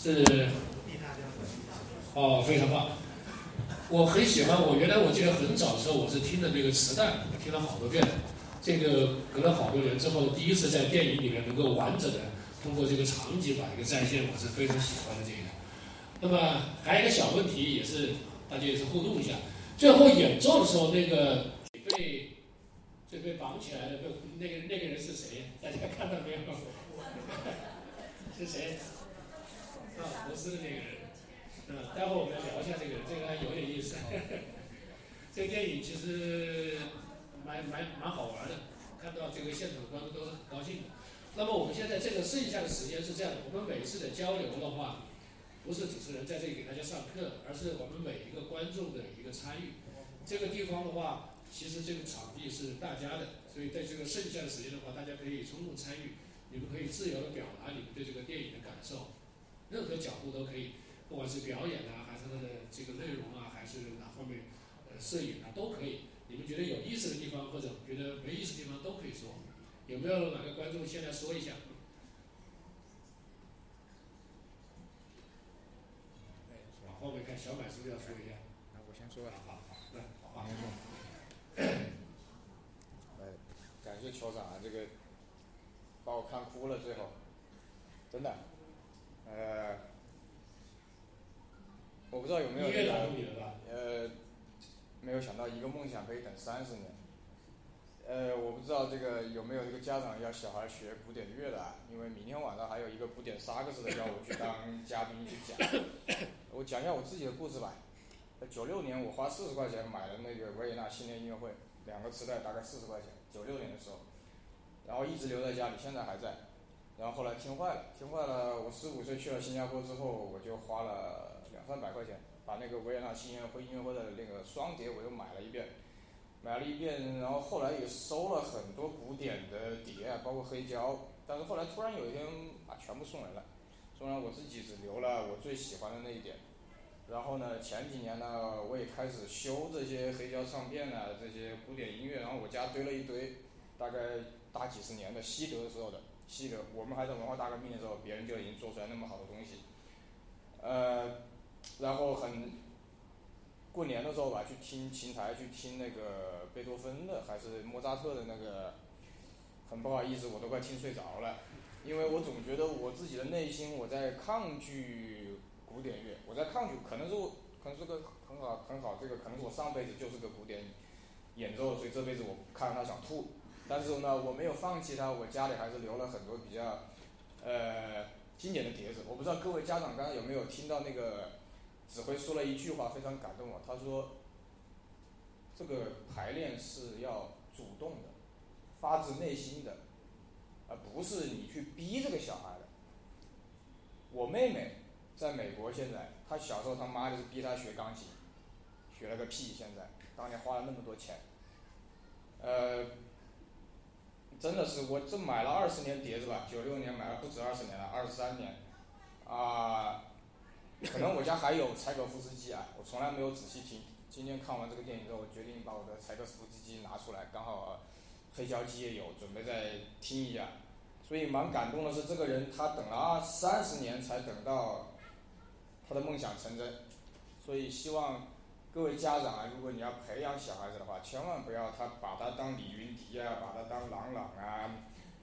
是哦，非常棒。我很喜欢，我原来我记得很早的时候我是听的那个磁带，听了好多遍。这个隔了好多年之后，第一次在电影里面能够完整的通过这个场景把一个再现，我是非常喜欢的这个。那么还有一个小问题，也是大家也是互动一下。最后演奏的时候，那个被就被绑起来的，那个那个人是谁？大家看到没有？是谁？啊，不是那个人。嗯，待会儿我们聊一下这个，这个还有点意思。这个电影其实蛮蛮蛮好玩的，看到这个现场的观众都是很高兴的。那么我们现在这个剩下的时间是这样的，我们每次的交流的话，不是主持人在这里给大家上课，而是我们每一个观众的一个参与。这个地方的话，其实这个场地是大家的，所以在这个剩下的时间的话，大家可以充分参与。你们可以自由的表达你们对这个电影的感受，任何角度都可以，不管是表演啊，还是它的这个内容啊，还是哪方面，呃，摄影啊，都可以。你们觉得有意思的地方或者觉得没意思的地方都可以说。有没有哪个观众先来说一下？往后面看，小满是不是要说一下？那我先说。好好，来，好，先说。哎，感谢酋长啊，这个。把我看哭了，最后，真的，呃，我不知道有没有这个，呃，没有想到一个梦想可以等三十年，呃，我不知道这个有没有这个家长要小孩学古典乐的，因为明天晚上还有一个古典萨克斯的要我去当嘉宾去讲，我讲一下我自己的故事吧。九六年我花四十块钱买了那个维也纳新年音乐会，两个磁带大概四十块钱，九六年的时候。然后一直留在家里，现在还在。然后后来听坏了，听坏了。我十五岁去了新加坡之后，我就花了两三百块钱，把那个维也纳新年会音乐会的那个双碟我又买了一遍，买了一遍。然后后来也收了很多古典的碟，包括黑胶。但是后来突然有一天把全部送人了，送人我自己只留了我最喜欢的那一点。然后呢，前几年呢，我也开始修这些黑胶唱片啊，这些古典音乐。然后我家堆了一堆，大概。大几十年的西德时候的西德，我们还在文化大革命的时候，别人就已经做出来那么好的东西。呃，然后很过年的时候吧，去听琴台，去听那个贝多芬的，还是莫扎特的那个，很不好意思，我都快听睡着了，因为我总觉得我自己的内心我在抗拒古典乐，我在抗拒，可能是我可能是个很好很好，这个可能是我上辈子就是个古典演奏，所以这辈子我看到他想吐。但是呢，我没有放弃它，我家里还是留了很多比较，呃，经典的碟子。我不知道各位家长刚刚有没有听到那个指挥说了一句话，非常感动我。他说：“这个排练是要主动的，发自内心的，而不是你去逼这个小孩的。”我妹妹在美国，现在她小时候她妈就是逼她学钢琴，学了个屁！现在当年花了那么多钱，呃。真的是，我这买了二十年碟子吧，九六年买了不止二十年了，二十三年，啊，可能我家还有柴可夫斯基啊，我从来没有仔细听。今天看完这个电影之后，我决定把我的柴可夫斯基拿出来，刚好黑胶机也有，准备再听一下。所以蛮感动的是，这个人他等了三十年才等到他的梦想成真，所以希望。各位家长啊，如果你要培养小孩子的话，千万不要他把他当李云迪啊，把他当郎朗啊，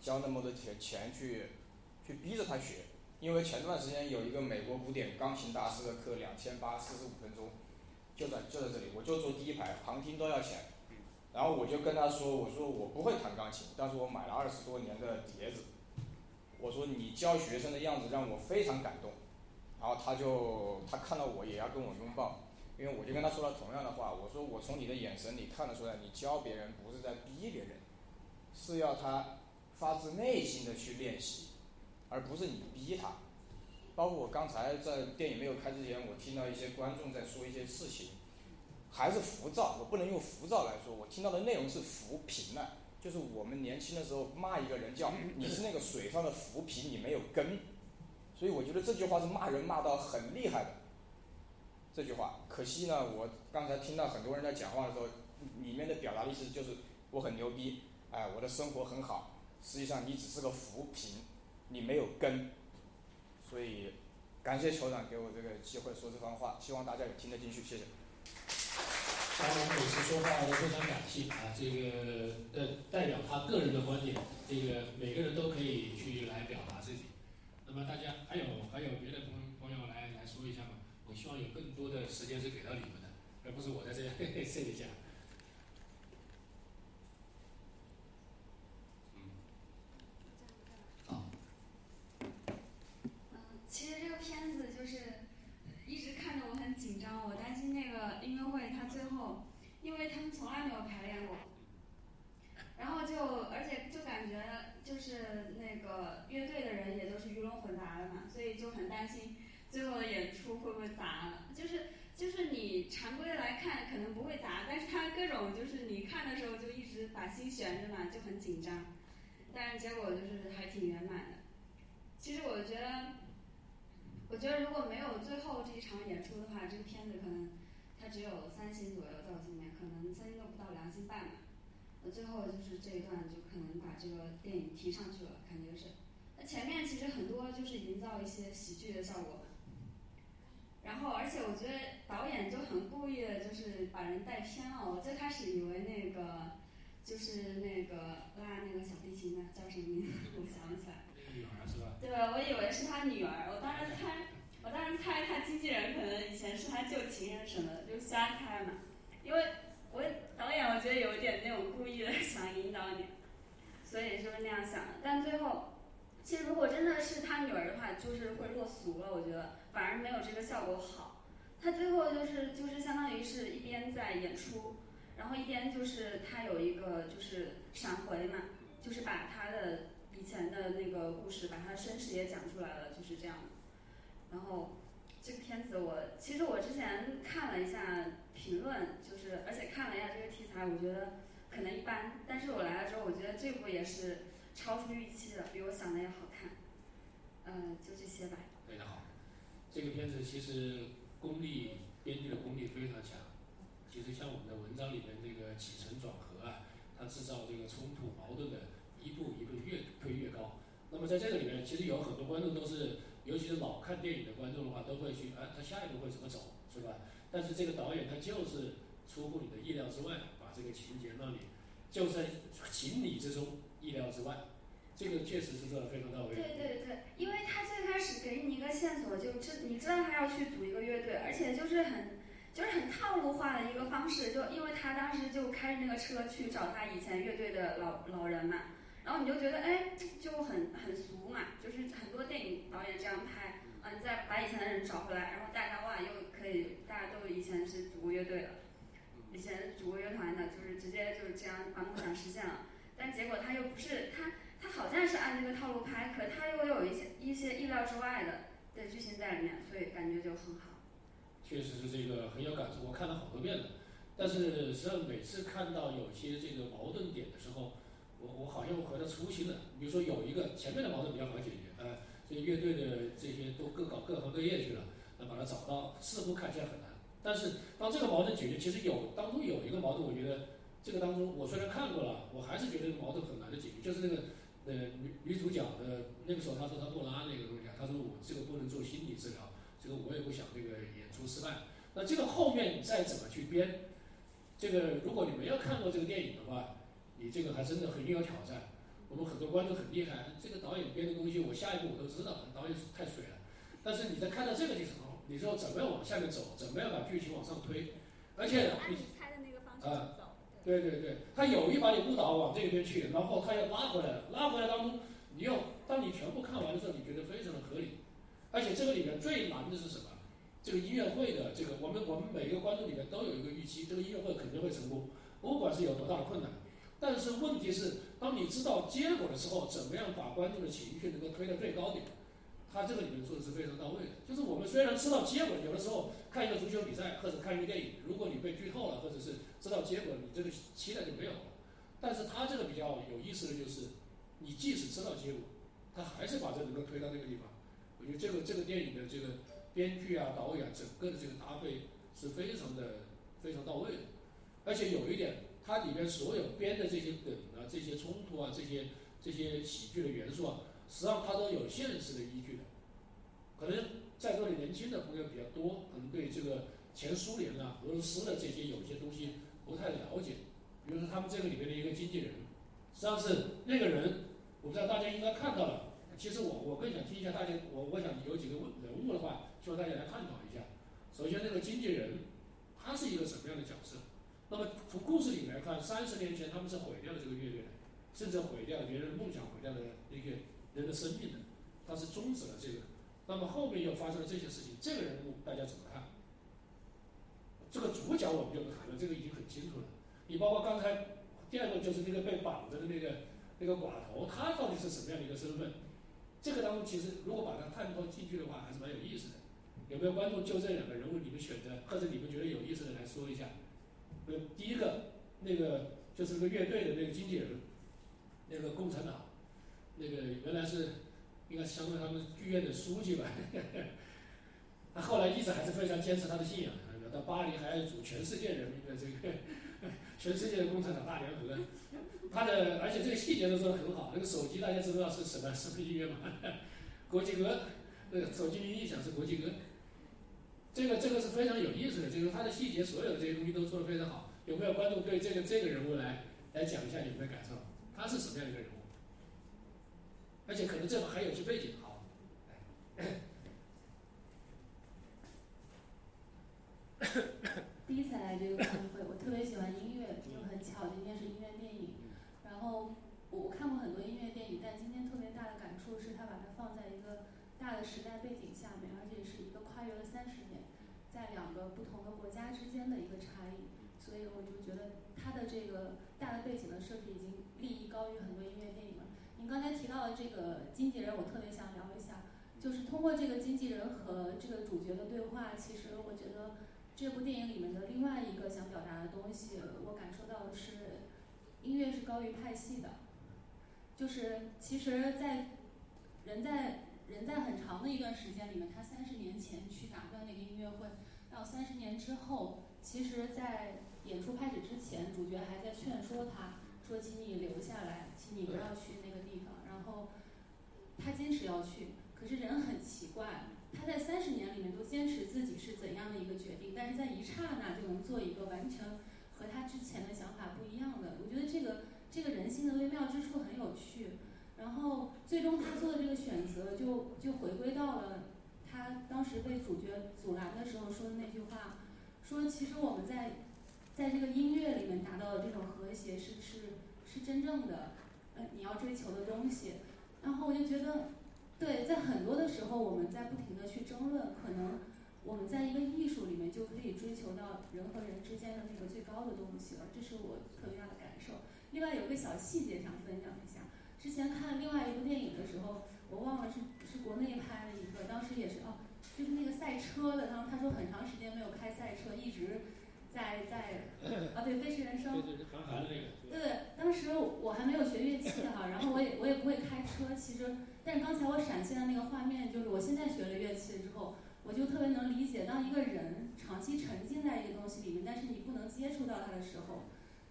交那么多钱钱去，去逼着他学。因为前段时间有一个美国古典钢琴大师的课，两千八四十五分钟，就在就在这里，我就坐第一排，旁听都要钱。然后我就跟他说，我说我不会弹钢琴，但是我买了二十多年的碟子。我说你教学生的样子让我非常感动。然后他就他看到我也要跟我拥抱。因为我就跟他说了同样的话，我说我从你的眼神里看得出来，你教别人不是在逼别人，是要他发自内心的去练习，而不是你逼他。包括我刚才在电影没有开之前，我听到一些观众在说一些事情，还是浮躁，我不能用浮躁来说，我听到的内容是浮萍了，就是我们年轻的时候骂一个人叫你是那个水上的浮萍，你没有根，所以我觉得这句话是骂人骂到很厉害的。这句话，可惜呢，我刚才听到很多人在讲话的时候，里面的表达的意思就是我很牛逼，哎，我的生活很好。实际上你只是个浮萍，你没有根。所以，感谢酋长给我这个机会说这番话，希望大家也听得进去，谢谢。当然，每次说话都非常感性啊，这个呃代表他个人的观点，这个每个人都可以去来表达自己。那么大家还有还有别的朋朋友来来说一下吗？希望有更多的时间是给到你们的，而不是我在这嘿嘿睡一下。因为他们从来没有排练过，然后就而且就感觉就是那个乐队的人也都是鱼龙混杂的嘛，所以就很担心最后的演出会不会砸了。就是就是你常规的来看可能不会砸，但是他各种就是你看的时候就一直心悬着嘛，就很紧张。但是结果就是还挺圆满的。其实我觉得，我觉得如果没有最后这一场演出的话，这个片子可能。它只有三星左右到今年，可能三星都不到两星半吧。那最后就是这一段就可能把这个电影提上去了，感觉是。那前面其实很多就是营造一些喜剧的效果。然后，而且我觉得导演就很故意的，就是把人带偏了。我最开始以为那个就是那个拉那个小提琴的叫什么名字？我想不起来。女儿是吧？对，我以为是他女儿，我当时猜。我当时猜他经纪人可能以前是他旧情人什么的，就瞎猜嘛。因为我导演我觉得有一点那种故意的 想引导你，所以就是那样想的。但最后，其实如果真的是他女儿的话，就是会落俗了。我觉得反而没有这个效果好。他最后就是就是相当于是一边在演出，然后一边就是他有一个就是闪回嘛，就是把他的以前的那个故事，把他的身世也讲出来了，就是这样。然后这个片子我其实我之前看了一下评论，就是而且看了一下这个题材，我觉得可能一般。但是我来了之后，我觉得这部也是超出预期的，比我想的要好看。嗯，就这些吧。非常好，这个片子其实功力编剧的功力非常强。其实像我们的文章里面这个起承转合啊，它制造这个冲突矛盾的一步一步越推越高。那么在这个里面，其实有很多观众都是。尤其是老看电影的观众的话，都会去，哎，他下一步会怎么走，是吧？但是这个导演他就是出乎你的意料之外，把这个情节让你就在情理之中，意料之外，这个确实是做的非常到位。对对对，因为他最开始给你一个线索，就知你知道他要去组一个乐队，而且就是很就是很套路化的一个方式，就因为他当时就开着那个车去找他以前乐队的老老人嘛。然后你就觉得哎，就很很俗嘛，就是很多电影导演这样拍，嗯，再把以前的人找回来，然后大家哇又可以，大家都以前是组过乐队的，以前组过乐团的，就是直接就是这样把梦想实现了。但结果他又不是他，他好像是按这个套路拍，可他又有一些一些意料之外的的剧情在里面，所以感觉就很好。确实是这个很有感触，我看了好多遍了，但是实际上每次看到有些这个矛盾点的时候。我我好像回到初心了。比如说有一个前面的矛盾比较好解决，呃，这乐队的这些都各搞各行各业去了，那把它找到似乎看起来很难。但是当这个矛盾解决，其实有当中有一个矛盾，我觉得这个当中我虽然看过了，我还是觉得这个矛盾很难的解决。就是那个呃女女主角的那个时候，她说她不拉那个东西，她说我这个不能做心理治疗，这个我也不想这个演出失败。那这个后面你再怎么去编，这个如果你没有看过这个电影的话。你这个还真的很有挑战，我们很多观众很厉害，这个导演编的东西，我下一步我都知道，导演太水了。但是你在看到这个的时候，你说怎么样往下面走，怎么样把剧情往上推，而且你猜的那个方向走。对对对，他有意把你误导往这边去，然后他又拉回来了，拉回来当中，你又当你全部看完的时候，你觉得非常的合理。而且这个里面最难的是什么？这个音乐会的这个，我们我们每个观众里面都有一个预期，这个音乐会肯定会成功，不管是有多大的困难。但是问题是，当你知道结果的时候，怎么样把观众的情绪能够推到最高点？他这个里面做的是非常到位的。就是我们虽然知道结果，有的时候看一个足球比赛或者看一个电影，如果你被剧透了，或者是知道结果，你这个期待就没有了。但是他这个比较有意思的就是，你即使知道结果，他还是把这能够推到那个地方。我觉得这个这个电影的这个编剧啊、导演整个的这个搭配是非常的非常到位的，而且有一点。它里面所有编的这些梗啊、这些冲突啊、这些这些喜剧的元素啊，实际上它都有现实的依据的。可能在座的年轻的朋友比较多，可能对这个前苏联啊、俄罗斯的这些有些东西不太了解。比如说他们这个里面的一个经纪人，实际上是那个人，我不知道大家应该看到了。其实我我更想听一下大家，我我想有几个问人物的话，希望大家来探讨一下。首先，那个经纪人，他是一个什么样的角色？那么从故事里来看，三十年前他们是毁掉了这个乐队的，甚至毁掉了别人梦想，毁掉了那个人的生命的，他是终止了这个。那么后面又发生了这些事情，这个人物大家怎么看？这个主角我们就不谈了，这个已经很清楚了。你包括刚才第二个就是那个被绑着的那个那个寡头，他到底是什么样的一个身份？这个当中其实如果把它探讨进去的话，还是蛮有意思的。有没有观众就这两个人物你们选择，或者你们觉得有意思的来说一下？呃，第一个那个就是那个乐队的那个经纪人，那个共产党，那个原来是应该是相当于他们剧院的书记吧。他后来一直还是非常坚持他的信仰，到巴黎还要组全世界人民的这个全世界的共产党大联合。他的而且这个细节都做得很好，那个手机大家知道是什么什么音乐吗？国际歌，那个手机铃一响是国际歌。这个这个是非常有意思的，就是它的细节，所有的这些东西都做得非常好。有没有观众对这个这个人物来来讲一下有没有感受？他是什么样一个人物？而且可能这还有些背景。好，这个观影会，我特别喜欢音乐，就很巧，今天是音乐电影。然后我看过很多音乐电影，但今天特别大的感触是，他把它放在一个大的时代背景下面，而且是一个跨越了三十年。在两个不同的国家之间的一个差异，所以我就觉得他的这个大的背景的设置已经立意高于很多音乐电影了。您刚才提到的这个经纪人，我特别想聊一下，就是通过这个经纪人和这个主角的对话，其实我觉得这部电影里面的另外一个想表达的东西，我感受到的是音乐是高于派系的，就是其实，在人在。人在很长的一段时间里面，他三十年前去打断那个音乐会，到三十年之后，其实，在演出开始之前，主角还在劝说他，说请你留下来，请你不要去那个地方。然后他坚持要去，可是人很奇怪，他在三十年里面都坚持自己是怎样的一个决定，但是在一刹那就能做一个完全和他之前的想法不一样的。我觉得这个这个人性的微妙之处很有趣。然后最终他做的这个选择，就就回归到了他当时被主角阻拦的时候说的那句话，说其实我们在在这个音乐里面达到的这种和谐是是是真正的，呃你要追求的东西。然后我就觉得，对，在很多的时候我们在不停的去争论，可能我们在一个艺术里面就可以追求到人和人之间的那个最高的东西了，这是我特别大的感受。另外有个小细节想分享一下。之前看另外一部电影的时候，我忘了是是国内拍的一个，当时也是哦，就是那个赛车的，然后他说很长时间没有开赛车，一直在在啊对《飞驰人生》对对韩寒的那个对对，当时我还没有学乐器哈，然后我也我也不会开车，其实但是刚才我闪现的那个画面，就是我现在学了乐器之后，我就特别能理解，当一个人长期沉浸在一个东西里面，但是你不能接触到它的时候，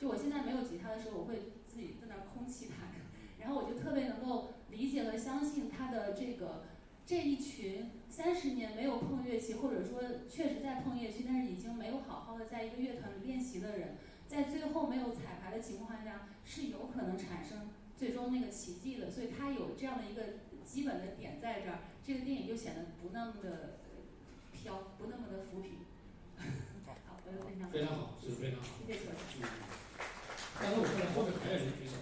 就我现在没有吉他的时候，我会自己在那儿空气弹。然后我就特别能够理解和相信他的这个这一群三十年没有碰乐器，或者说确实在碰乐器，但是已经没有好好的在一个乐团里练习的人，在最后没有彩排的情况下，是有可能产生最终那个奇迹的。所以他有这样的一个基本的点在这儿，这个电影就显得不那么的飘，不那么的浮萍。好，我就分享。非常好，是非常好。谢谢。嗯。刚才我看后面还有人举手。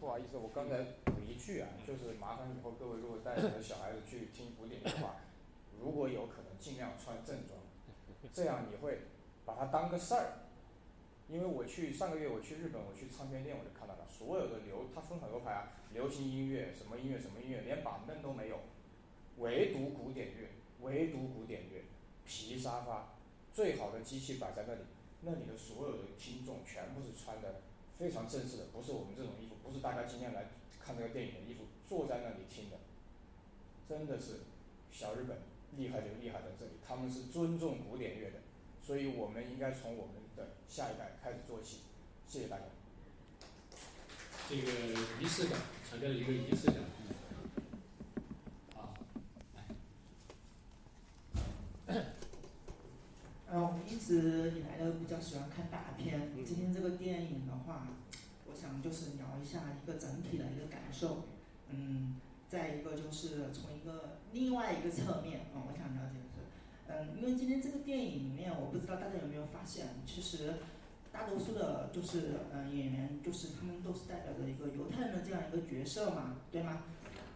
不好意思，我刚才补一句啊，就是麻烦以后各位如果带你的小孩子去听古典乐的话，如果有可能尽量穿正装，这样你会把它当个事儿。因为我去上个月我去日本，我去唱片店我就看到了，所有的流它分很多排啊，流行音乐什么音乐什么音乐，连板凳都没有，唯独古典乐，唯独古典乐，皮沙发，最好的机器摆在那里，那里的所有的听众全部是穿的。非常正式的，不是我们这种衣服，不是大家今天来看这个电影的衣服，坐在那里听的，真的是小日本厉害就厉害在这里，他们是尊重古典乐的，所以我们应该从我们的下一代开始做起。谢谢大家。这个仪式感，强调一个仪式感。好，较喜欢看大片。今天这个电影的话，我想就是聊一下一个整体的一个感受。嗯，再一个就是从一个另外一个侧面啊，我想了解的是，嗯，因为今天这个电影里面，我不知道大家有没有发现，其实大多数的就是嗯演员，就是他们都是代表着一个犹太人的这样一个角色嘛，对吗？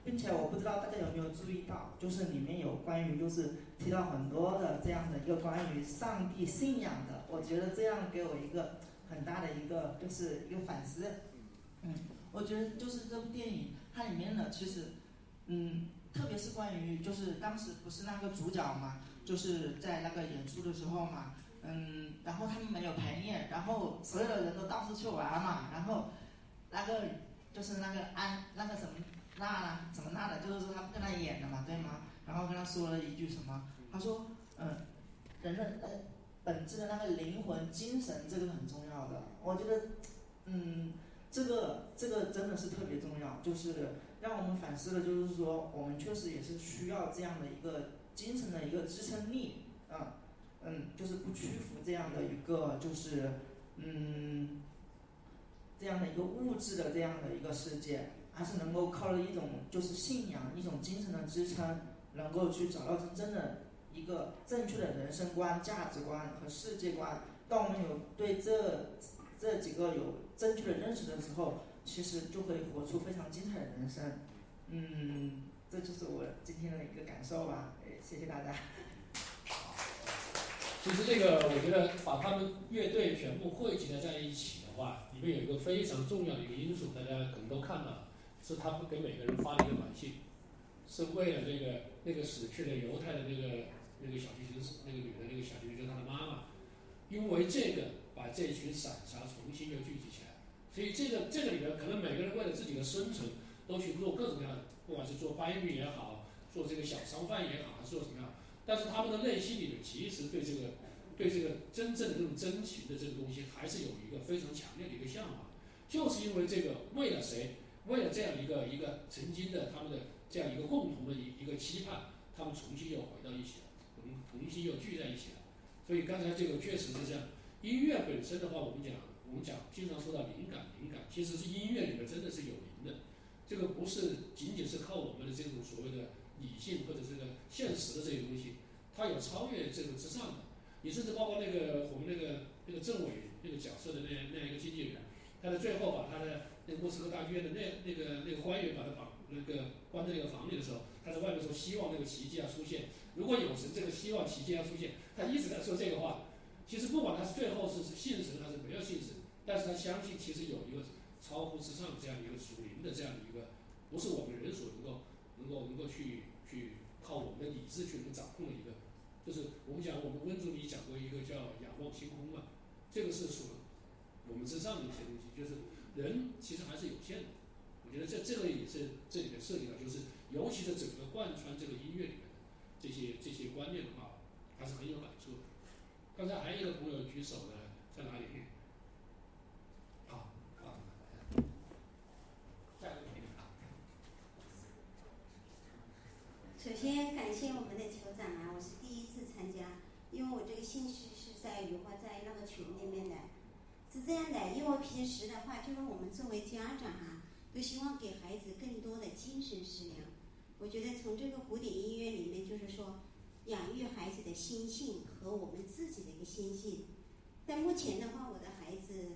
并且我不知道大家有没有注意到，就是里面有关于就是提到很多的这样的一个关于上帝信仰的，我觉得这样给我一个很大的一个就是一个反思。嗯，我觉得就是这部电影它里面的其实，嗯，特别是关于就是当时不是那个主角嘛，就是在那个演出的时候嘛，嗯，然后他们没有排练，然后所有的人都到处去玩嘛，然后那个就是那个安那个什么。那？怎么那的？就是说他跟他演的嘛，对吗？然后跟他说了一句什么？他说：“嗯，人的呃本质的那个灵魂、精神，这个很重要的。我觉得，嗯，这个这个真的是特别重要，就是让我们反思的，就是说我们确实也是需要这样的一个精神的一个支撑力，啊，嗯，就是不屈服这样的一个，就是嗯，这样的一个物质的这样的一个世界。”还是能够靠着一种就是信仰，一种精神的支撑，能够去找到真正的一个正确的人生观、价值观和世界观。当我们有对这这几个有正确的认识的时候，其实就可以活出非常精彩的人生。嗯，这就是我今天的一个感受吧。哎，谢谢大家。其实这个，我觉得把他们乐队全部汇集的在一起的话，里面有一个非常重要的一个因素，大家可能都看到了。是他不给每个人发了一个短信，是为了那个那个死去的犹太的那个那个小提琴手，那个女的那个小提琴就是他的妈妈，因为这个把这群散沙重新又聚集起来，所以这个这个里面可能每个人为了自己的生存，都去做各种各样的，不管是做搬运也好，做这个小商贩也好，还是做什么样，但是他们的内心里面其实对这个对这个真正的这种真情的这个东西，还是有一个非常强烈的一个向往，就是因为这个为了谁？为了这样一个一个曾经的他们的这样一个共同的一一个期盼，他们重新又回到一起了，我们重新又聚在一起了。所以刚才这个确实是这样。音乐本身的话，我们讲我们讲经常说到灵感，灵感其实是音乐里面真的是有灵的。这个不是仅仅是靠我们的这种所谓的理性或者这个现实的这些东西，它有超越这个之上的。你甚至包括那个我们那个那个政委那个角色的那那样一个经纪人，他在最后把他的。那莫斯科大剧院的那那个那个官员把他绑那个关在那个房里的时候，他在外面说希望那个奇迹要出现。如果有神，这个希望奇迹要出现，他一直在说这个话。其实不管他是最后是信神还是没有信神，但是他相信其实有一个超乎之上这样一个属灵的这样的一个，不是我们人所能够能够能够去去靠我们的理智去能掌控的一个。就是我们讲我们温总理讲过一个叫仰望星空嘛，这个是属我们之上的一些东西，就是。人其实还是有限的，我觉得这这个也是这里面涉及到，就是尤其是整个贯穿这个音乐里面的这些这些观念的话，还是很有感触的。刚才还有一个朋友举手的，在哪里？好，好，下一个。首先感谢我们的酋长啊，我是第一次参加，因为我这个信息是在雨花在那个群里面的。是这样的，因为平时的话，就是我们作为家长哈，都希望给孩子更多的精神食粮。我觉得从这个古典音乐里面，就是说，养育孩子的心性和我们自己的一个心性。在目前的话，我的孩子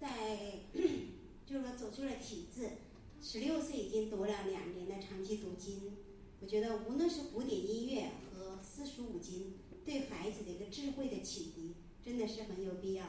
在 就是说走出了体制，十六岁已经读了两年的长期读经。我觉得无论是古典音乐和四书五经，对孩子的一个智慧的启迪，真的是很有必要。